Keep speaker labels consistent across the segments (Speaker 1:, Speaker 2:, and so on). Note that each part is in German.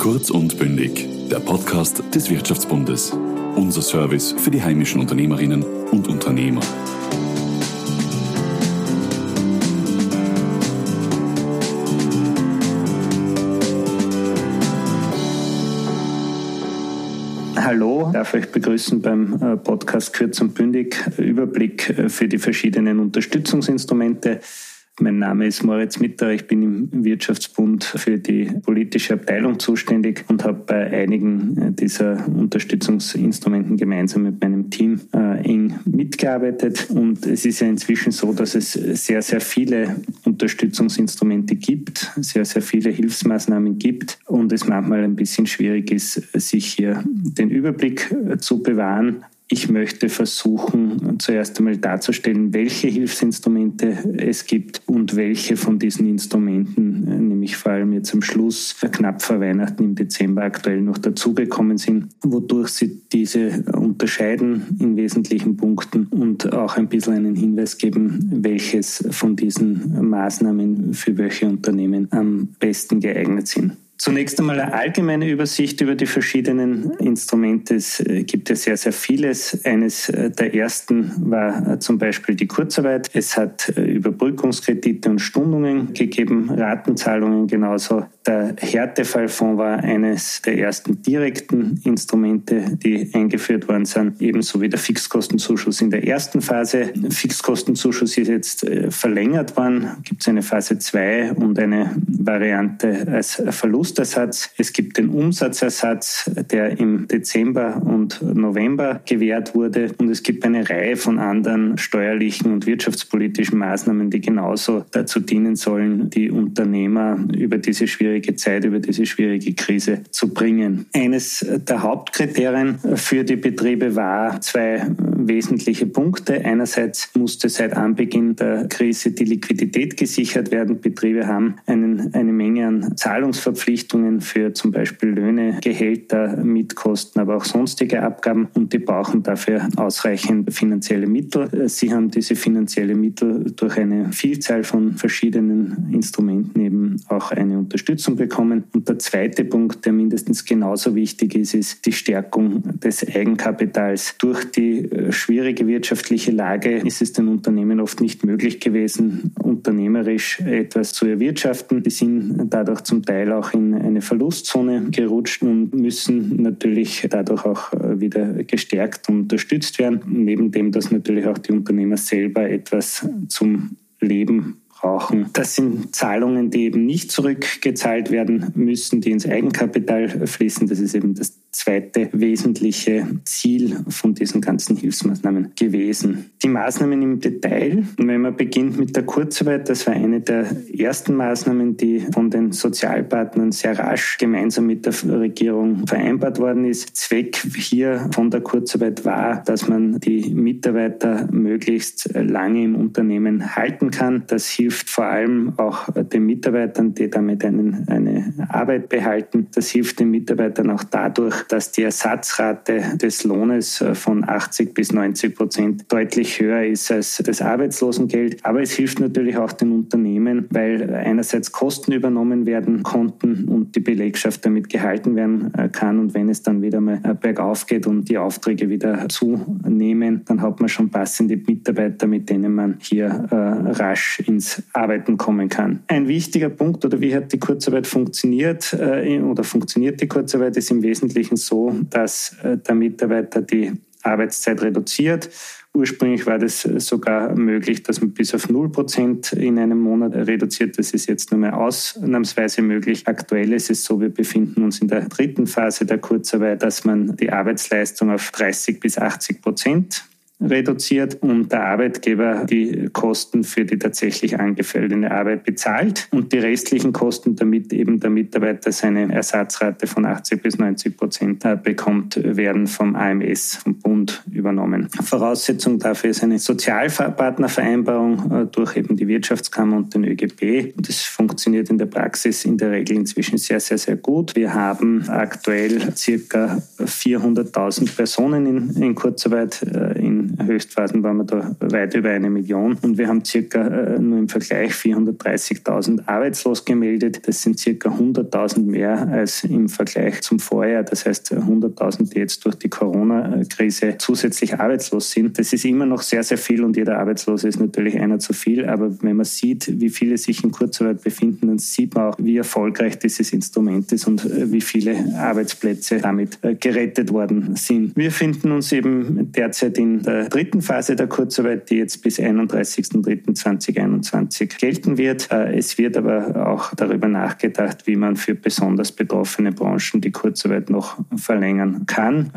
Speaker 1: Kurz und bündig, der Podcast des Wirtschaftsbundes. Unser Service für die heimischen Unternehmerinnen und Unternehmer.
Speaker 2: Hallo, darf euch begrüßen beim äh, Podcast Kurz und Bündig, Überblick äh, für die verschiedenen Unterstützungsinstrumente mein Name ist Moritz Mitter, ich bin im Wirtschaftsbund für die politische Abteilung zuständig und habe bei einigen äh, dieser Unterstützungsinstrumenten gemeinsam mit meinem Team äh, eng mitgearbeitet. Und es ist ja inzwischen so, dass es sehr, sehr viele Unterstützungsinstrumente gibt, sehr, sehr viele Hilfsmaßnahmen gibt und es manchmal ein bisschen schwierig ist, sich hier den Überblick äh, zu bewahren. Ich möchte versuchen, zuerst einmal darzustellen, welche Hilfsinstrumente es gibt und welche von diesen Instrumenten, nämlich vor allem jetzt am Schluss, knapp vor Weihnachten im Dezember aktuell noch dazugekommen sind, wodurch sie diese unterscheiden in wesentlichen Punkten und auch ein bisschen einen Hinweis geben, welches von diesen Maßnahmen für welche Unternehmen am besten geeignet sind. Zunächst einmal eine allgemeine Übersicht über die verschiedenen Instrumente. Es äh, gibt ja sehr, sehr vieles. Eines äh, der ersten war äh, zum Beispiel die Kurzarbeit. Es hat Überbrückungskredite und Stundungen gegeben, Ratenzahlungen genauso. Der Härtefallfonds war eines der ersten direkten Instrumente, die eingeführt worden sind, ebenso wie der Fixkostenzuschuss in der ersten Phase. Fixkostenzuschuss ist jetzt verlängert worden. Gibt es eine Phase 2 und eine Variante als Verlust Verlustersatz. Es gibt den Umsatzersatz, der im Dezember und November gewährt wurde. Und es gibt eine Reihe von anderen steuerlichen und wirtschaftspolitischen Maßnahmen, die genauso dazu dienen sollen, die Unternehmer über diese schwierige Zeit, über diese schwierige Krise zu bringen. Eines der Hauptkriterien für die Betriebe war zwei wesentliche Punkte. Einerseits musste seit Anbeginn der Krise die Liquidität gesichert werden. Betriebe haben einen, eine Menge an Zahlungsverpflichtungen Verpflichtungen für zum Beispiel Löhne, Gehälter, Mietkosten, aber auch sonstige Abgaben und die brauchen dafür ausreichend finanzielle Mittel. Sie haben diese finanzielle Mittel durch eine Vielzahl von verschiedenen Instrumenten eben auch eine Unterstützung bekommen. Und der zweite Punkt, der mindestens genauso wichtig ist, ist die Stärkung des Eigenkapitals. Durch die äh, schwierige wirtschaftliche Lage ist es den Unternehmen oft nicht möglich gewesen, unternehmerisch etwas zu erwirtschaften. Die sind dadurch zum Teil auch in eine Verlustzone gerutscht und müssen natürlich dadurch auch äh, wieder gestärkt und unterstützt werden. Neben dem, dass natürlich auch die Unternehmer selber etwas zum Leben brauchen. Das sind Zahlungen, die eben nicht zurückgezahlt werden müssen, die ins Eigenkapital fließen. Das ist eben das zweite wesentliche Ziel von diesen ganzen Hilfsmaßnahmen gewesen. Die Maßnahmen im Detail, wenn man beginnt mit der Kurzarbeit, das war eine der ersten Maßnahmen, die von den Sozialpartnern sehr rasch gemeinsam mit der Regierung vereinbart worden ist. Zweck hier von der Kurzarbeit war, dass man die Mitarbeiter möglichst lange im Unternehmen halten kann. Das hilft vor allem auch den Mitarbeitern, die damit einen, eine Arbeit behalten. Das hilft den Mitarbeitern auch dadurch, dass die Ersatzrate des Lohnes äh, von 80 bis 90 Prozent deutlich höher ist als das Arbeitslosengeld. Aber es hilft natürlich auch den Unternehmen, weil einerseits Kosten übernommen werden konnten und die Belegschaft damit gehalten werden äh, kann. Und wenn es dann wieder mal äh, bergauf geht und die Aufträge wieder zunehmen, dann hat man schon passende Mitarbeiter, mit denen man hier rasch ins Arbeiten kommen kann. Ein wichtiger Punkt oder wie hat die Kurzarbeit funktioniert oder funktioniert die Kurzarbeit ist im Wesentlichen so, dass äh, der Mitarbeiter die Arbeitszeit reduziert. Ursprünglich war das sogar möglich, dass man bis auf 0 Prozent in einem Monat reduziert. Das ist jetzt nur mehr ausnahmsweise möglich. Aktuell ist es so, wir befinden uns in der dritten Phase der Kurzarbeit, dass man die Arbeitsleistung auf 30 bis 80 Prozent reduziert und der Arbeitgeber die Kosten für die tatsächlich angefallene Arbeit bezahlt und die restlichen Kosten, damit eben der Mitarbeiter seine Ersatzrate von 80 bis 90 Prozent äh, bekommt, werden vom AMS, vom Bund übernommen. Voraussetzung dafür ist eine Sozialpartnervereinbarung äh, durch eben die Wirtschaftskammer und den ÖGB. Das funktioniert in der Praxis in der Regel inzwischen sehr, sehr, sehr gut. Wir haben aktuell circa 400.000 Personen in, in Kurzarbeit äh, Höchstphasen waren wir da weit über eine Million. Und wir haben circa äh, nur im Vergleich 430.000 arbeitslos gemeldet. Das sind circa 100.000 mehr als im Vergleich zum Vorjahr. Das heißt 100.000, die jetzt durch die Corona-Krise zusätzlich arbeitslos sind. Das ist immer noch sehr, sehr viel und jeder Arbeitslose ist natürlich einer zu viel. Aber wenn man sieht, wie viele sich in Kurzarbeit befinden, dann sieht man auch, wie erfolgreich dieses Instrument ist und äh, wie viele Arbeitsplätze damit äh, gerettet worden sind. Wir finden uns eben derzeit in der dritten Phase der Kurzarbeit, die jetzt bis 31.03.2021 gelten wird. Äh, es wird aber auch darüber nachgedacht, wie man für besonders betroffene Branchen die Kurzarbeit noch verlängern kann.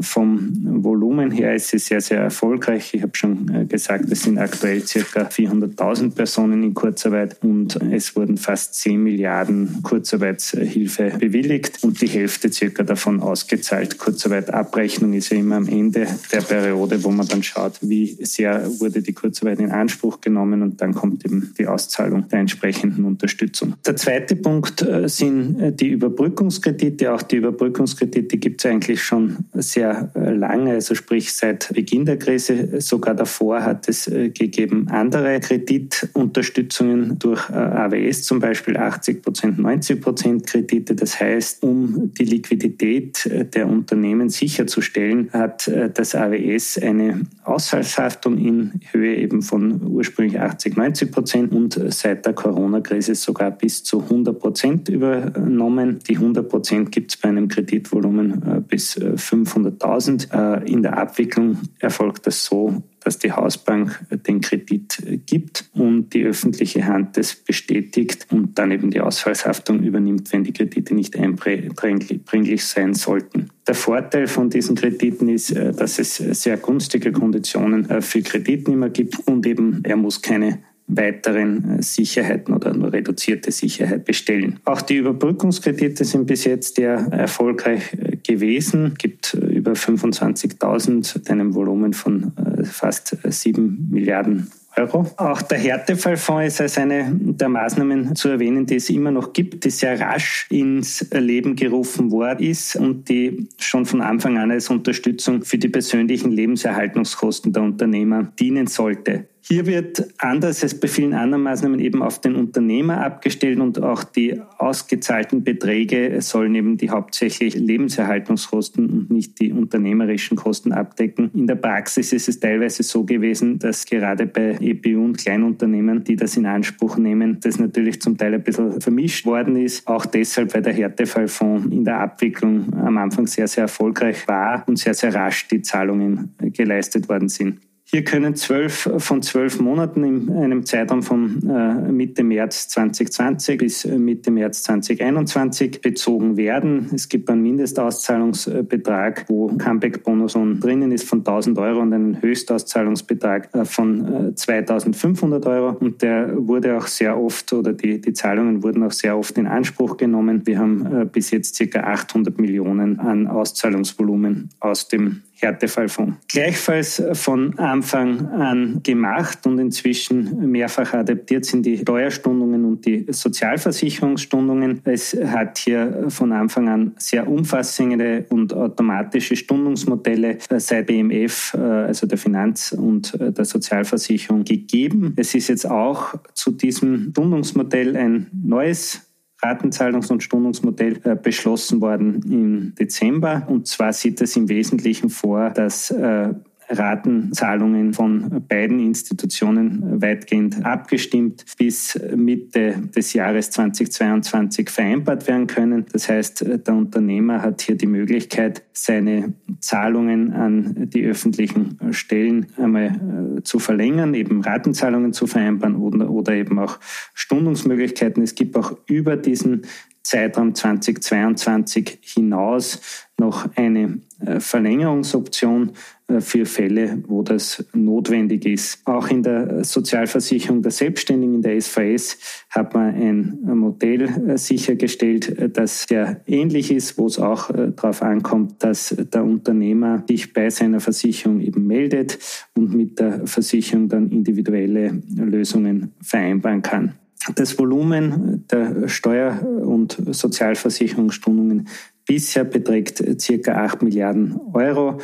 Speaker 2: Vom Volumen her ist es sehr, sehr erfolgreich. Ich habe schon gesagt, es sind aktuell circa 400.000 Personen in Kurzarbeit und es wurden fast 10 Milliarden Kurzarbeitshilfe bewilligt und die Hälfte circa davon ausgezahlt. Kurzarbeitabrechnung ist ja immer am Ende der Periode, wo man dann schaut, wie sehr wurde die Kurzarbeit in Anspruch genommen und dann kommt eben die Auszahlung der entsprechenden Unterstützung. Der zweite Punkt äh, sind äh, die Überbrückungskredite. Auch die Überbrückungskredite gibt es eigentlich schon sehr äh, lange, also sprich seit Beginn der Krise. Sogar davor hat es gegeben andere Kreditunterstützungen durch AWS zum Beispiel 80 Prozent, 90 Prozent Kredite. Das heißt, um die Liquidität der Unternehmen sicherzustellen, hat das AWS eine Ausfallshaftung in Höhe eben von ursprünglich 80, 90 Prozent und seit der Corona-Krise sogar bis zu 100 Prozent übernommen. Die 100 Prozent gibt es bei einem Kreditvolumen äh, bis 500.000. Äh, äh, in der Abwicklung erfolgt das so, dass die Hausbank den Kredit gibt und die öffentliche Hand das bestätigt und dann eben die Ausfallshaftung übernimmt, wenn die Kredite nicht einbringlich sein sollten. Der Vorteil von diesen Krediten ist, äh, dass es sehr günstige Konditionen äh, für Kreditnehmer gibt und eben er muss keine weiteren äh, Sicherheiten oder nur reduzierte Sicherheit bestellen. Auch die Überbrückungskredite sind bis jetzt sehr erfolgreich gewesen. Es gibt über 25.000 einem Volumen von fast 7 Milliarden Euro. Auch der Härtefallfonds ist als eine der Maßnahmen zu erwähnen, die es immer noch gibt, die sehr rasch ins Leben gerufen worden ist und die schon von Anfang an als Unterstützung für die persönlichen Lebenserhaltungskosten der Unternehmer dienen sollte. Hier wird anders als bei vielen anderen Maßnahmen eben auf den Unternehmer abgestellt und auch die ausgezahlten Beträge sollen eben die hauptsächlich Lebenserhaltungskosten und nicht die unternehmerischen Kosten abdecken. In der Praxis ist es teilweise so gewesen, dass gerade bei EPU und Kleinunternehmen, die das in Anspruch nehmen, das natürlich zum Teil ein bisschen vermischt worden ist. Auch deshalb, weil der Härtefallfonds in der Abwicklung am Anfang sehr, sehr erfolgreich war und sehr, sehr rasch die Zahlungen geleistet worden sind. Hier können zwölf von zwölf Monaten in einem Zeitraum von äh, Mitte März 2020 bis äh, Mitte März 2021 bezogen werden. Es gibt einen Mindestauszahlungsbetrag, wo Comeback-Bonus drinnen ist von 1000 Euro und einen Höchstauszahlungsbetrag äh, von 2500 Euro. Und der wurde auch sehr oft oder die, die Zahlungen wurden auch sehr oft in Anspruch genommen. Wir haben bis jetzt circa 800 Millionen an Auszahlungsvolumen aus dem Härtefallfonds. Gleichfalls von Anfang an gemacht und inzwischen mehrfach adaptiert sind die Steuerstundungen und die Sozialversicherungsstundungen. Es hat hier von Anfang an sehr umfassende und automatische Stundungsmodelle seit BMF, äh, also der Finanz- und äh, der Sozialversicherung, gegeben. Es ist jetzt auch zu diesem Stundungsmodell ein neues Ratenzahlungs- und Stundungsmodell äh, beschlossen worden im Dezember. Und zwar sieht es im Wesentlichen vor, dass äh, Ratenzahlungen von beiden Institutionen weitgehend abgestimmt bis Mitte des Jahres 2022 vereinbart werden können. Das heißt, der Unternehmer hat hier die Möglichkeit, seine Zahlungen an die öffentlichen Stellen einmal äh, zu verlängern, eben Ratenzahlungen zu vereinbaren oder, oder eben auch Stundungsmöglichkeiten. Es gibt auch über diesen Zeitraum 2022 hinaus noch eine äh, Verlängerungsoption äh, für Fälle, wo das notwendig ist. Auch in der Sozialversicherung der Selbstständigen, in der SVS, hat man ein Modell äh, sichergestellt, das sehr ähnlich ist, wo es auch darauf ankommt, dass der Unternehmer sich bei seiner Versicherung eben meldet und mit der Versicherung dann individuelle Lösungen vereinbaren kann. Das Volumen der Steuer- und Sozialversicherungsstundungen bisher beträgt circa 8 Milliarden Euro.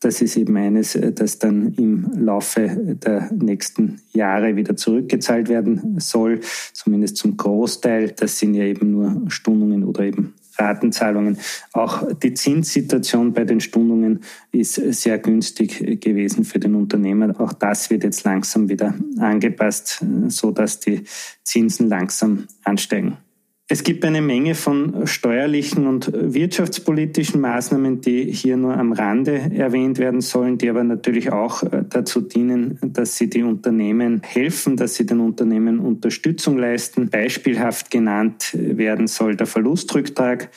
Speaker 2: Das ist eben eines, das dann im Laufe der nächsten Jahre wieder zurückgezahlt werden soll, zumindest zum Großteil. Das sind ja eben nur Stundungen oder eben Ratenzahlungen. Auch die Zinssituation bei den Stundungen ist sehr günstig gewesen für den Unternehmer. Auch das wird jetzt langsam wieder angepasst, so dass die Zinsen langsam ansteigen. Es gibt eine Menge von steuerlichen und wirtschaftspolitischen Maßnahmen, die hier nur am Rande erwähnt werden sollen, die aber natürlich auch äh, dazu dienen, dass sie die Unternehmen helfen, dass sie den Unternehmen Unterstützung leisten. Beispielhaft genannt werden soll der Verlustrücktrag,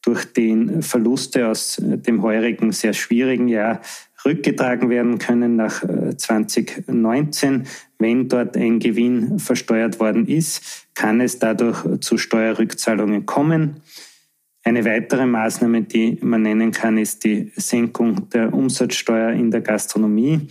Speaker 2: durch den Verluste aus dem heurigen sehr schwierigen Jahr rückgetragen werden können nach 2019. Äh, Wenn dort ein Gewinn versteuert worden ist, kann es dadurch zu Steuerrückzahlungen kommen. Eine weitere Maßnahme, die man nennen kann, ist die Senkung der Umsatzsteuer in der Gastronomie,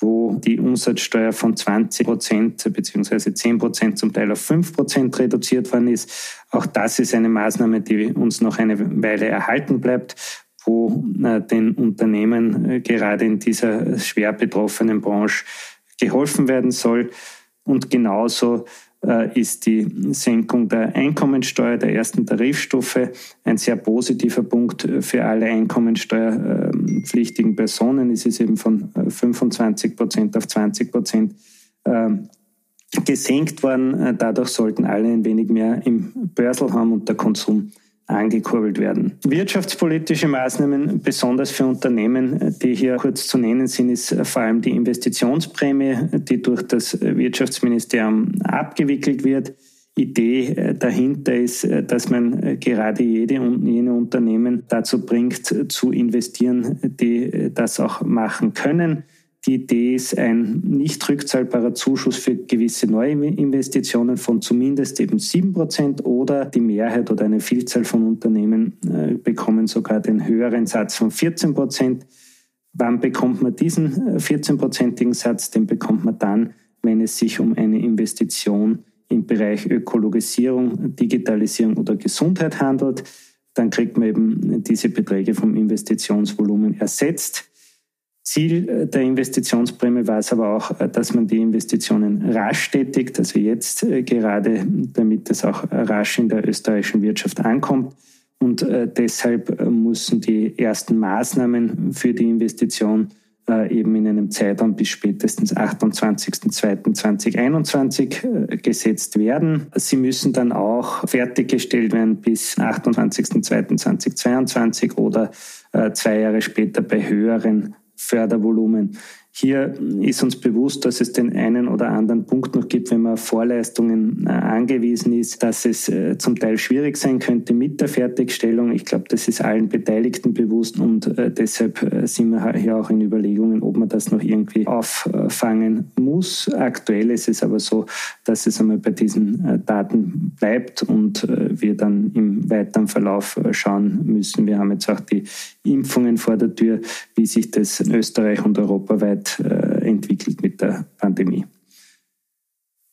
Speaker 2: wo die Umsatzsteuer von 20 Prozent bzw. 10 Prozent zum Teil auf 5 Prozent reduziert worden ist. Auch das ist eine Maßnahme, die uns noch eine Weile erhalten bleibt wo äh, den Unternehmen äh, gerade in dieser schwer betroffenen Branche geholfen werden soll. Und genauso äh, ist die Senkung der Einkommensteuer der ersten Tarifstufe ein sehr positiver Punkt für alle einkommensteuerpflichtigen Personen. Es ist eben von 25 Prozent auf 20 Prozent gesenkt worden. Dadurch sollten alle ein wenig mehr im Börsel haben und der Konsum angekurbelt werden. Wirtschaftspolitische Maßnahmen, besonders für Unternehmen, die hier kurz zu nennen sind, ist vor allem die Investitionsprämie, die durch das Wirtschaftsministerium abgewickelt wird. Idee dahinter ist, dass man gerade jede und jene Unternehmen dazu bringt, zu investieren, die das auch machen können. Die Idee ist ein nicht rückzahlbarer Zuschuss für gewisse neue Investitionen von zumindest eben 7% oder die Mehrheit oder eine Vielzahl von Unternehmen äh, bekommen sogar den höheren Satz von 14%. Wann bekommt man diesen 14-prozentigen äh, Satz? Den bekommt man dann, wenn es sich um eine Investition im Bereich Ökologisierung, Digitalisierung oder Gesundheit handelt. Dann kriegt man eben diese Beträge vom Investitionsvolumen ersetzt. Ziel äh, der Investitionsprämie war es aber auch, äh, dass man die Investitionen rasch tätigt, also jetzt äh, gerade, damit es auch rasch in der österreichischen Wirtschaft ankommt. Und deshalb müssen die ersten Maßnahmen für die Investition eben in einem Zeitraum bis spätestens 28.02.2021 gesetzt werden. Sie müssen dann auch fertiggestellt werden bis 28.02.2022 oder zwei Jahre später bei höheren Fördervolumen. Hier ist uns bewusst, dass es den einen oder anderen Punkt noch gibt, wenn man auf Vorleistungen äh, angewiesen ist, dass es äh, zum Teil schwierig sein könnte mit der Fertigstellung. Ich glaube, das ist allen Beteiligten bewusst und äh, deshalb sind wir hier auch in Überlegungen, ob man das noch irgendwie auffangen muss. Aktuell ist es aber so, dass es einmal bei diesen Daten bleibt und wir dann im weiteren Verlauf schauen müssen. Wir haben jetzt auch die Impfungen vor der Tür, wie sich das in Österreich und europaweit äh, entwickelt mit der Pandemie.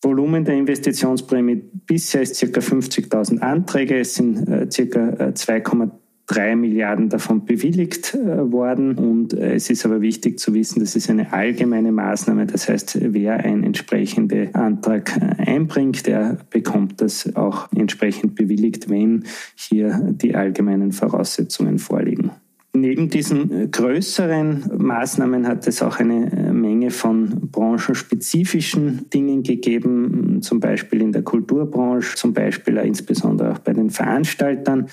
Speaker 2: Volumen der Investitionsprämie bisher ist ca. 50.000 Anträge. Es sind äh, ca. 2,3 Milliarden davon bewilligt äh, worden. Und es ist aber wichtig zu wissen, das ist eine allgemeine Maßnahme. Das heißt, wer einen entsprechenden Antrag einbringt, der bekommt das auch entsprechend bewilligt, wenn hier die allgemeinen Voraussetzungen vorliegen. Neben diesen äh, größeren Maßnahmen hat es auch eine äh, Menge von branchenspezifischen Dingen gegeben, zum Beispiel in der Kulturbranche, zum Beispiel insbesondere auch bei den Veranstaltern.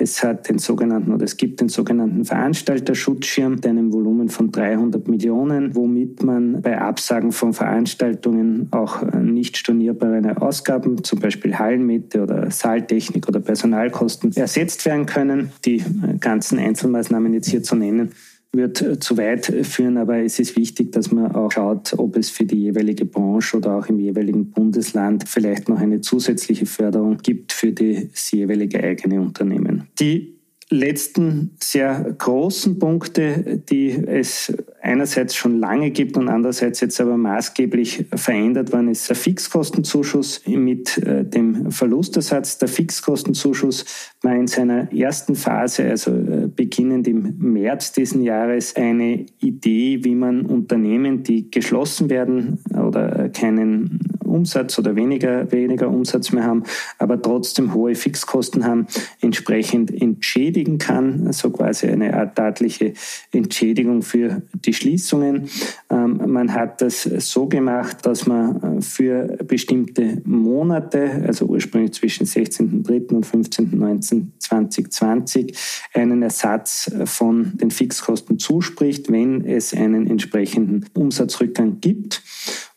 Speaker 2: Es hat den sogenannten oder es gibt den sogenannten Veranstalterschutzschirm mit einem Volumen von 300 Millionen, womit man bei Absagen von Veranstaltungen auch äh, nicht stornierbare Ausgaben, zum Beispiel Hallenmiete oder Saaltechnik oder Personalkosten ersetzt werden können. Die äh, ganzen Einzelmaßnahmen jetzt hier zu nennen, wird äh, zu weit führen, aber es ist wichtig, dass man auch schaut, ob es für die jeweilige Branche oder auch im jeweiligen Bundesland vielleicht noch eine zusätzliche Förderung gibt für das jeweilige eigene Unternehmen. Die letzten sehr großen Punkte, die es einerseits schon lange gibt und andererseits jetzt aber maßgeblich verändert worden ist, der Fixkostenzuschuss mit äh, dem Verlustersatz. Der Fixkostenzuschuss war in seiner ersten Phase, also äh, beginnend im März diesen Jahres, eine Idee, wie man Unternehmen, die geschlossen werden oder keinen Umsatz oder weniger, weniger Umsatz mehr haben, aber trotzdem hohe Fixkosten haben, entsprechend entschädigen kann, so quasi eine Art staatliche Entschädigung für die Schließungen. Ähm, man hat das so gemacht, dass man für bestimmte Monate, also ursprünglich zwischen 16.03. und 15.19.2020, einen Ersatz von den Fixkosten zuspricht, wenn es einen entsprechenden Umsatzrückgang gibt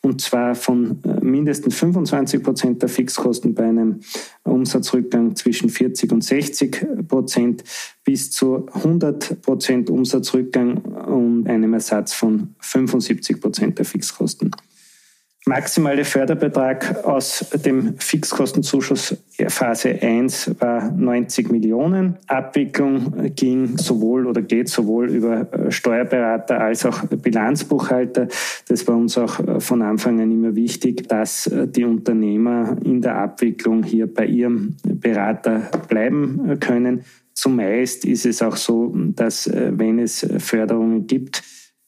Speaker 2: und zwar von äh, mindestens 25 Prozent der Fixkosten bei einem Umsatzrückgang zwischen 40 und 60 Prozent bis zu 100 Prozent Umsatzrückgang und einem Ersatz von 75 Prozent der Fixkosten maximale Förderbetrag aus dem Fixkostenzuschuss Phase 1 war 90 Millionen. Abwicklung ging sowohl oder geht sowohl über äh, Steuerberater als auch Bilanzbuchhalter. Das war uns auch äh, von Anfang an immer wichtig, dass äh, die Unternehmer in der Abwicklung hier bei ihrem Berater bleiben können. Zumeist ist es auch so, dass wenn es Förderungen gibt,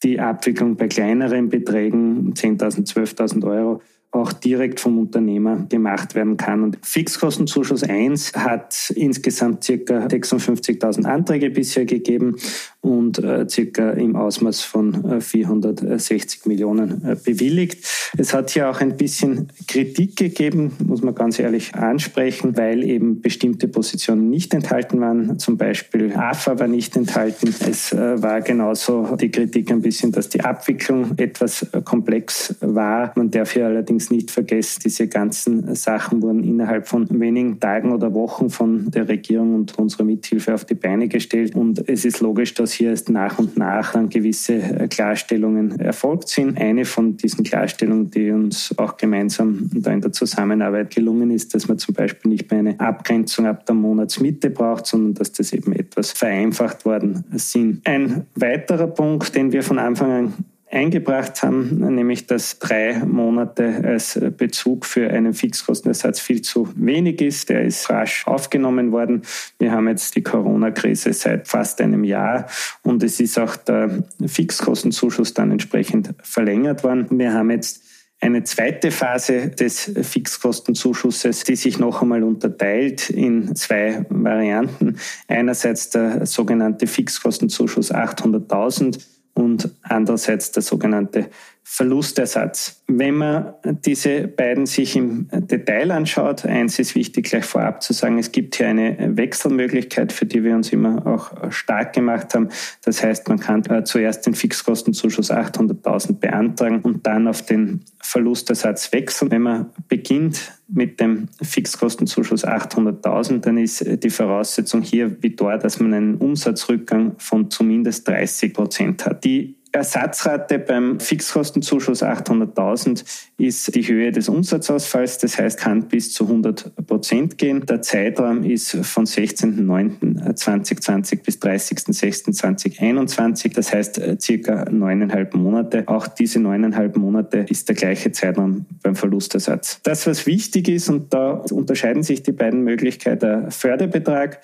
Speaker 2: die Abwicklung bei kleineren Beträgen, 10.000, 12.000 Euro, auch direkt vom Unternehmer gemacht werden kann. Und Fixkostenzuschuss 1 hat insgesamt circa 56.000 Anträge bisher gegeben und äh, circa im Ausmaß von äh, 460 Millionen äh, bewilligt. Es hat hier auch ein bisschen Kritik gegeben, muss man ganz ehrlich ansprechen, weil eben bestimmte Positionen nicht enthalten waren. Zum Beispiel AFA war nicht enthalten. Es äh, war genauso die Kritik ein bisschen, dass die Abwicklung etwas äh, komplex war. Man darf hier allerdings nicht vergessen, diese ganzen Sachen wurden innerhalb von wenigen Tagen oder Wochen von der Regierung und unserer Mithilfe auf die Beine gestellt. Und es ist logisch, dass hier erst nach und nach dann gewisse äh, Klarstellungen erfolgt sind. Eine von diesen Klarstellungen, die uns auch gemeinsam da in der Zusammenarbeit gelungen ist, dass man zum Beispiel nicht mehr eine Abgrenzung ab der Monatsmitte braucht, sondern dass das eben etwas vereinfacht worden sind. Ein weiterer Punkt, den wir von Anfang an eingebracht haben, nämlich dass drei Monate als Bezug für einen Fixkostenersatz viel zu wenig ist. Der ist rasch aufgenommen worden. Wir haben jetzt die Corona-Krise seit fast einem Jahr und es ist auch der Fixkostenzuschuss dann entsprechend verlängert worden. Wir haben jetzt eine zweite Phase des Fixkostenzuschusses, die sich noch einmal unterteilt in zwei Varianten. Einerseits der sogenannte Fixkostenzuschuss 800.000 und andererseits der sogenannte Verlustersatz. Wenn man diese beiden sich im Detail anschaut, eins ist wichtig gleich vorab zu sagen, es gibt hier eine Wechselmöglichkeit, für die wir uns immer auch stark gemacht haben. Das heißt, man kann äh, zuerst den Fixkostenzuschuss 800.000 beantragen und dann auf den Verlustersatz wechseln. Wenn man beginnt mit dem Fixkostenzuschuss 800.000, dann ist die Voraussetzung hier wie dort, dass man einen Umsatzrückgang von zumindest 30 Prozent hat. Die Ersatzrate beim Fixkostenzuschuss 800.000 ist die Höhe des Umsatzausfalls, das heißt, kann bis zu 100 Prozent gehen. Der Zeitraum ist von 16.09.2020 bis 30.06.2021, das heißt circa neuneinhalb Monate. Auch diese neuneinhalb Monate ist der gleiche Zeitraum beim Verlustersatz. Das, was wichtig ist, und da unterscheiden sich die beiden Möglichkeiten, der Förderbetrag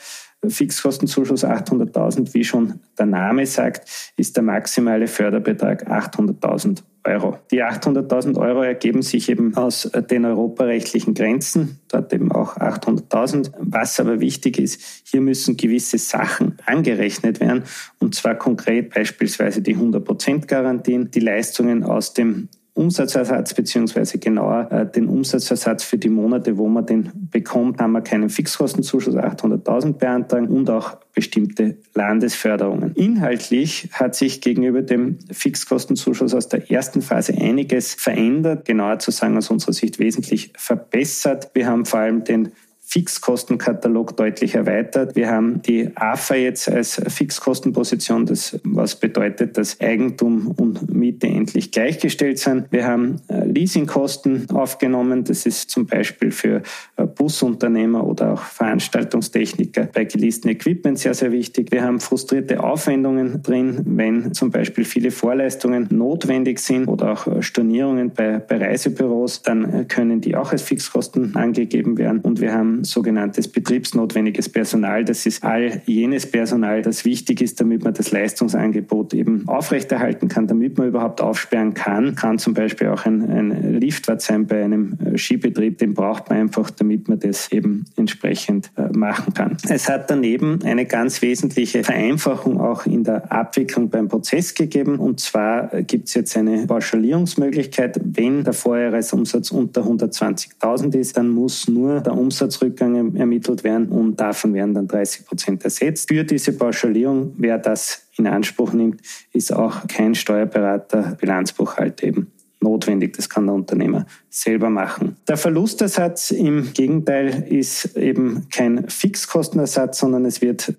Speaker 2: Fixkostenzuschuss 800.000, wie schon der Name sagt, ist der maximale Förderbetrag 800.000 Euro. Die 800.000 Euro ergeben sich eben aus den europarechtlichen Grenzen, dort eben auch 800.000. Was aber wichtig ist, hier müssen gewisse Sachen angerechnet werden, und zwar konkret beispielsweise die 100% Garantien, die Leistungen aus dem Umsatzersatz beziehungsweise genauer äh, den Umsatzersatz für die Monate, wo man den bekommt, haben wir keinen Fixkostenzuschuss 800.000 beantragen und auch bestimmte Landesförderungen. Inhaltlich hat sich gegenüber dem Fixkostenzuschuss aus der ersten Phase einiges verändert, genauer zu sagen aus unserer Sicht wesentlich verbessert. Wir haben vor allem den Fixkostenkatalog deutlich erweitert. Wir haben die AFA jetzt als Fixkostenposition, das, was bedeutet, dass Eigentum und Miete endlich gleichgestellt sind. Wir haben äh, Leasingkosten aufgenommen. Das ist zum Beispiel für äh, Busunternehmer oder auch Veranstaltungstechniker bei geleasten Equipment sehr, sehr wichtig. Wir haben frustrierte Aufwendungen drin, wenn zum Beispiel viele Vorleistungen notwendig sind oder auch Stornierungen bei, bei Reisebüros, dann können die auch als Fixkosten angegeben werden. Und wir haben sogenanntes betriebsnotwendiges Personal. Das ist all jenes Personal, das wichtig ist, damit man das Leistungsangebot eben aufrechterhalten kann, damit man überhaupt aufsperren kann. Kann zum Beispiel auch ein, ein Liftwart sein bei einem Skibetrieb. Den braucht man einfach, damit man das eben entsprechend äh, machen kann. Es hat daneben eine ganz wesentliche Vereinfachung auch in der Abwicklung beim Prozess gegeben. Und zwar gibt es jetzt eine Pauschalierungsmöglichkeit. Wenn der Vorjahresumsatz unter 120.000 ist, dann muss nur der Umsatzrückgang ermittelt werden und davon werden dann 30 Prozent ersetzt. Für diese Pauschalierung, wer das in Anspruch nimmt, ist auch kein Steuerberater, Bilanzbuchhalter eben notwendig. Das kann der Unternehmer selber machen. Der Verlustersatz im Gegenteil ist eben kein Fixkostenersatz, sondern es wird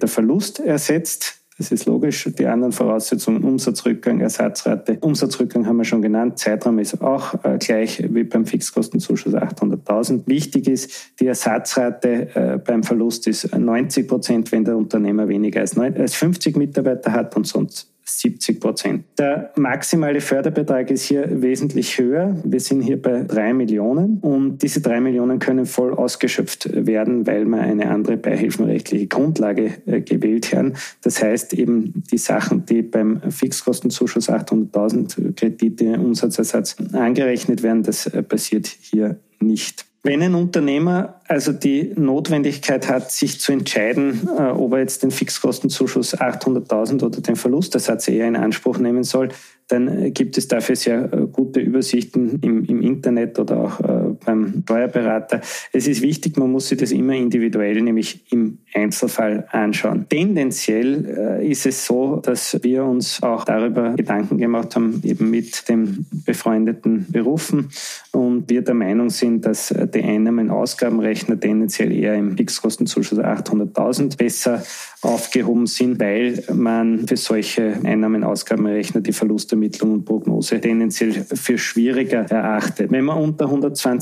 Speaker 2: der Verlust ersetzt. Das ist logisch. Die anderen Voraussetzungen, Umsatzrückgang, Ersatzrate. Umsatzrückgang haben wir schon genannt. Zeitraum ist auch äh, gleich wie beim Fixkostenzuschuss 800.000. Wichtig ist, die Ersatzrate äh, beim Verlust ist 90 Prozent, wenn der Unternehmer weniger als, 9, als 50 Mitarbeiter hat und sonst 70 Prozent. Der maximale Förderbetrag ist hier wesentlich höher. Wir sind hier bei drei Millionen und diese drei Millionen können voll ausgeschöpft werden, weil wir eine andere beihilfenrechtliche Grundlage äh, gewählt haben. Das heißt eben die Sachen, die beim Fixkostenzuschuss 800.000 Kredite Umsatzersatz angerechnet werden, das äh, passiert hier nicht. Wenn ein Unternehmer also die Notwendigkeit hat, sich zu entscheiden, äh, ob er jetzt den Fixkostenzuschuss 800.000 oder den Verlustersatz eher in Anspruch nehmen soll, dann gibt es dafür sehr äh, gute Übersichten im, im Internet oder auch äh, beim Steuerberater. Es ist wichtig, man muss sich das immer individuell, nämlich im Einzelfall anschauen. Tendenziell äh, ist es so, dass wir uns auch darüber Gedanken gemacht haben, eben mit den befreundeten Berufen und wir der Meinung sind, dass die Einnahmen-Ausgabenrechner tendenziell eher im Fixkostenzuschuss 800.000 besser aufgehoben sind, weil man für solche Einnahmen-Ausgabenrechner die Verlustermittlung und Prognose tendenziell für schwieriger erachtet. Wenn man unter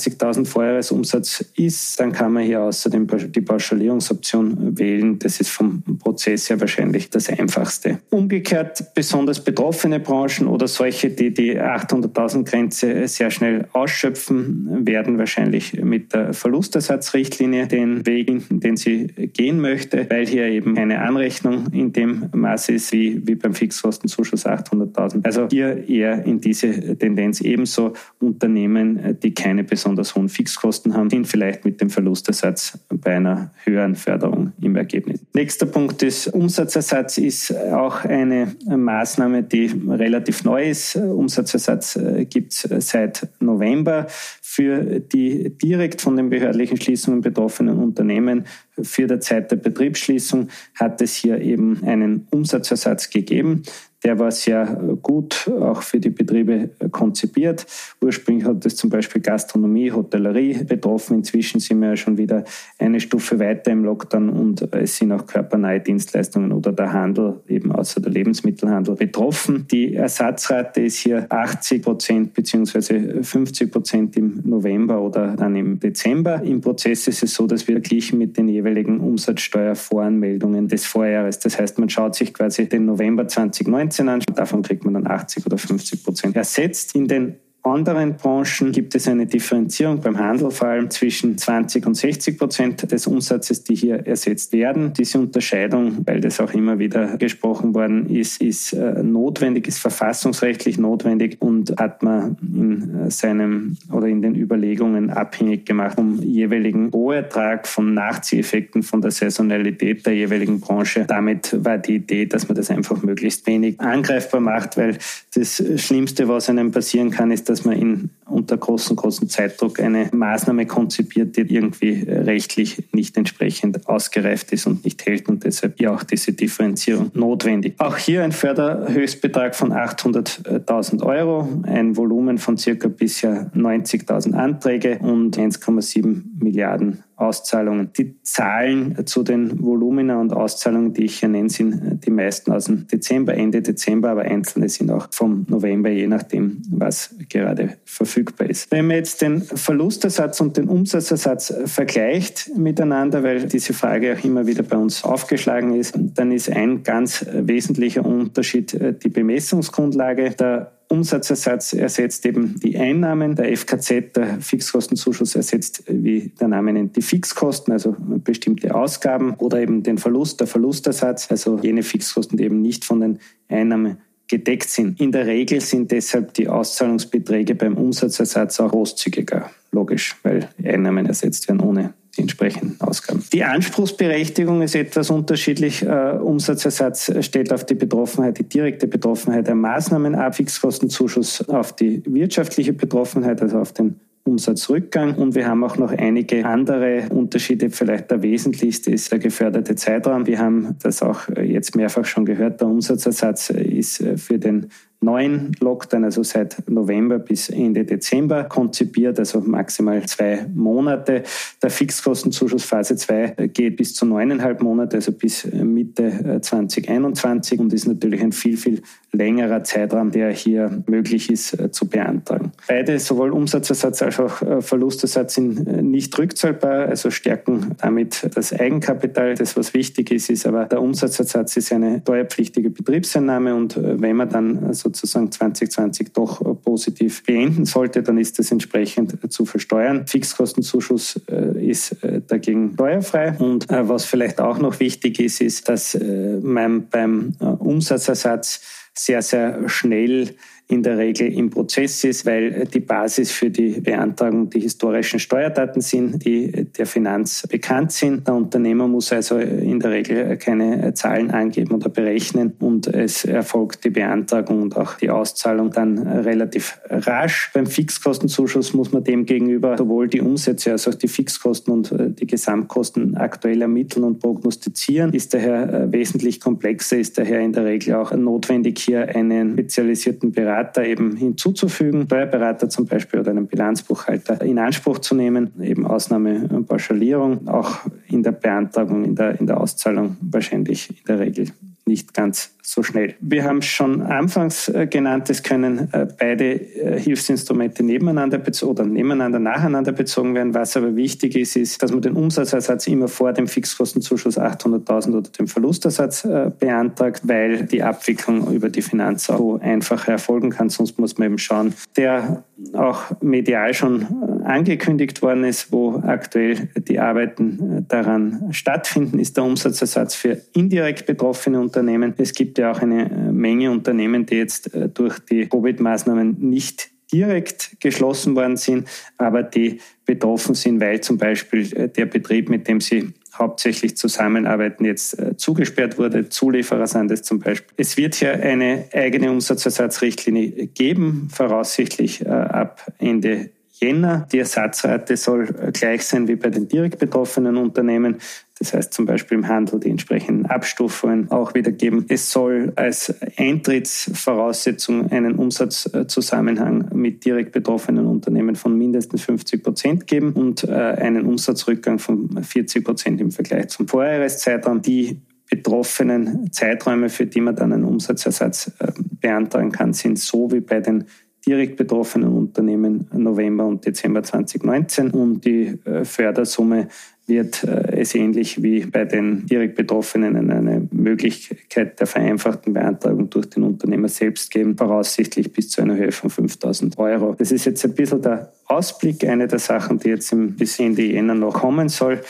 Speaker 2: 120.000 Vorjahresumsatz ist, dann kann man hier außerdem die Pauschalierungsoption wählen. Das ist vom Prozess her wahrscheinlich das einfachste. Umgekehrt besonders betroffene Branchen oder solche, die die 800.000 Grenze sehr schnell ausschöpfen, werden wahrscheinlich mit der Verlustersatzrichtlinie den Weg, den sie gehen möchte, weil hier eben eine Anrechnung in dem Maße ist wie, wie beim Fixkostenzuschuss 800.000. Also hier eher in diese Tendenz ebenso Unternehmen, die keine besonders hohen Fixkosten haben, sind vielleicht mit dem Verlustersatz bei einer höheren Förderung im Ergebnis. Nächster Punkt ist Umsatzersatz ist auch eine Maßnahme, die relativ neu ist. Umsatzersatz äh, gibt es seit November für die direkt von den behördlichen Schließungen betroffenen Unternehmen für die Zeit der Betriebsschließung hat es hier eben einen Umsatzersatz gegeben. Der war sehr gut auch für die Betriebe konzipiert. Ursprünglich hat es zum Beispiel Gastronomie, Hotellerie betroffen. Inzwischen sind wir ja schon wieder eine Stufe weiter im Lockdown und es sind auch körpernahe Dienstleistungen oder der Handel, eben außer der Lebensmittelhandel, betroffen. Die Ersatzrate ist hier 80 Prozent beziehungsweise 50 Prozent im November oder dann im Dezember. Im Prozess ist es so, dass wir verglichen mit den jeweiligen Umsatzsteuervoranmeldungen des Vorjahres. Das heißt, man schaut sich quasi den November 2019 Aktien anschaut, davon kriegt man dann 80 oder 50 Prozent ersetzt. In den anderen Branchen gibt es eine Differenzierung beim Handel vor allem zwischen 20 und 60 Prozent des Umsatzes, die hier ersetzt werden. Diese Unterscheidung, weil das auch immer wieder gesprochen worden ist, ist äh, notwendig, ist verfassungsrechtlich notwendig und hat man in äh, seinem oder in den Überlegungen abhängig gemacht vom jeweiligen Rohertrag, von Nachzieheffekten, von der Saisonalität der jeweiligen Branche. Damit war die Idee, dass man das einfach möglichst wenig angreifbar macht, weil das Schlimmste, was einem passieren kann, ist, dass dass man in, unter großem, großem Zeitdruck eine Maßnahme konzipiert, die irgendwie rechtlich nicht entsprechend ausgereift ist und nicht hält und deshalb ja auch diese Differenzierung notwendig. Auch hier ein Förderhöchstbetrag von 800.000 Euro, ein Volumen von circa bisher 90.000 Anträge und 1,7 Milliarden Auszahlungen. Die Zahlen zu den Volumina und Auszahlungen, die ich hier nenne, sind die meisten aus dem Dezember, Ende Dezember, aber einzelne sind auch vom November, je nachdem, was gerade verfügbar ist. Wenn man jetzt den Verlustersatz und den Umsatzersatz vergleicht miteinander, weil diese Frage auch immer wieder bei uns aufgeschlagen ist, dann ist ein ganz wesentlicher Unterschied äh, die Bemessungsgrundlage. Der Umsatzersatz ersetzt eben die Einnahmen. Der FKZ, der Fixkostenzuschuss, ersetzt, wie der Name nennt, die Fixkosten, also bestimmte Ausgaben oder eben den Verlust, der Verlustersatz, also jene Fixkosten, die eben nicht von den Einnahmen gedeckt sind. In der Regel sind deshalb die Auszahlungsbeträge beim Umsatzersatz auch großzügiger. Logisch, weil Einnahmen ersetzt werden ohne die entsprechenden Ausgaben. Die Anspruchsberechtigung ist etwas unterschiedlich. Äh, Umsatzersatz stellt auf die Betroffenheit, die direkte Betroffenheit der Maßnahmen ab, Fixkostenzuschuss auf die wirtschaftliche Betroffenheit, also auf den Umsatzrückgang. Und wir haben auch noch einige andere Unterschiede. Vielleicht der wesentlichste ist der geförderte Zeitraum. Wir haben das auch jetzt mehrfach schon gehört. Der Umsatzersatz ist für den neuen Lockdown, also seit November bis Ende Dezember konzipiert, also maximal zwei Monate. Der Fixkostenzuschuss Phase 2 geht bis zu neuneinhalb Monate, also bis Mitte 2021 und ist natürlich ein viel, viel längerer Zeitraum, der hier möglich ist äh, zu beantragen. Beide, sowohl Umsatzersatz als auch äh, Verlustersatz, sind äh, nicht rückzahlbar, also stärken damit das Eigenkapital. Das, was wichtig ist, ist aber der Umsatzersatz ist eine steuerpflichtige Betriebseinnahme und wenn man dann sozusagen 2020 doch positiv beenden sollte, dann ist das entsprechend zu versteuern. Fixkostenzuschuss ist dagegen steuerfrei und was vielleicht auch noch wichtig ist, ist, dass man beim Umsatzersatz sehr, sehr schnell in der Regel im Prozess ist, weil die Basis für die Beantragung die historischen Steuerdaten sind, die der Finanz bekannt sind. Der Unternehmer muss also in der Regel keine Zahlen angeben oder berechnen und es erfolgt die Beantragung und auch die Auszahlung dann relativ rasch. Beim Fixkostenzuschuss muss man dem gegenüber sowohl die Umsätze als auch die Fixkosten und äh, die Gesamtkosten aktuell ermitteln und prognostizieren. Ist daher äh, wesentlich komplexer, ist daher in der Regel auch notwendig, hier einen spezialisierten Bereich Berater eben hinzuzufügen, Steuerberater zum Beispiel oder einen Bilanzbuchhalter in Anspruch zu nehmen, eben Ausnahme Pauschalierung, auch in der Beantragung, in der, in der Auszahlung wahrscheinlich in der Regel nicht ganz so schnell. Wir haben schon anfangs äh, genannt, es können äh, beide äh, Hilfsinstrumente nebeneinander oder nebeneinander nacheinander bezogen werden. Was aber wichtig ist, ist, dass man den Umsatzersatz immer vor dem Fixkostenzuschuss 800.000 oder dem Verlustersatz beantragt, weil die Abwicklung über die Finanz so einfacher erfolgen kann. Sonst muss man eben schauen, der auch medial schon angekündigt worden ist, wo aktuell die Arbeiten daran stattfinden, ist der Umsatzersatz für indirekt betroffene Unternehmen. Es gibt gibt ja auch eine äh, Menge Unternehmen, die jetzt äh, durch die Covid-Maßnahmen nicht direkt geschlossen worden sind, aber die betroffen sind, weil zum Beispiel äh, der Betrieb, mit dem sie hauptsächlich zusammenarbeiten, jetzt zugesperrt wurde. Zulieferer sind es zum Beispiel. Es wird hier eine eigene Umsatzersatzrichtlinie geben, voraussichtlich ab Ende Jänner. Die Ersatzrate soll gleich sein wie bei den direkt betroffenen Unternehmen. Das heißt zum Beispiel im Handel die entsprechenden Abstufungen auch wiedergeben. Es soll als Eintrittsvoraussetzung einen Umsatzzusammenhang mit direkt betroffenen Unternehmen von mindestens 50 Prozent geben und äh, einen Umsatzrückgang von 40 Prozent im Vergleich zum Vorjahreszeitraum. Die betroffenen Zeiträume, für die man dann einen Umsatzersatz äh, beantragen kann, sind so wie bei den direkt betroffenen Unternehmen November und Dezember 2019 und die äh, Fördersumme wird äh, es ähnlich wie bei den direkt Betroffenen eine Möglichkeit der vereinfachten Beantragung durch den Unternehmer selbst geben, voraussichtlich bis zu einer Höhe von 5000 Euro. Das ist jetzt ein bisschen der Ausblick, eine der Sachen, die jetzt bis Ende Jänner noch kommen soll.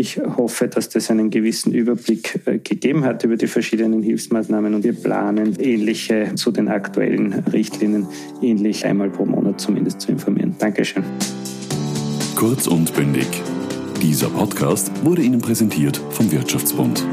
Speaker 2: Ich hoffe, dass das einen gewissen Überblick äh, gegeben hat über die verschiedenen Hilfsmaßnahmen und wir planen, ähnliche zu den aktuellen Richtlinien, ähnlich einmal pro Monat zumindest zu informieren. Dankeschön.
Speaker 1: Kurz und bündig. Dieser Podcast wurde Ihnen präsentiert vom Wirtschaftsbund.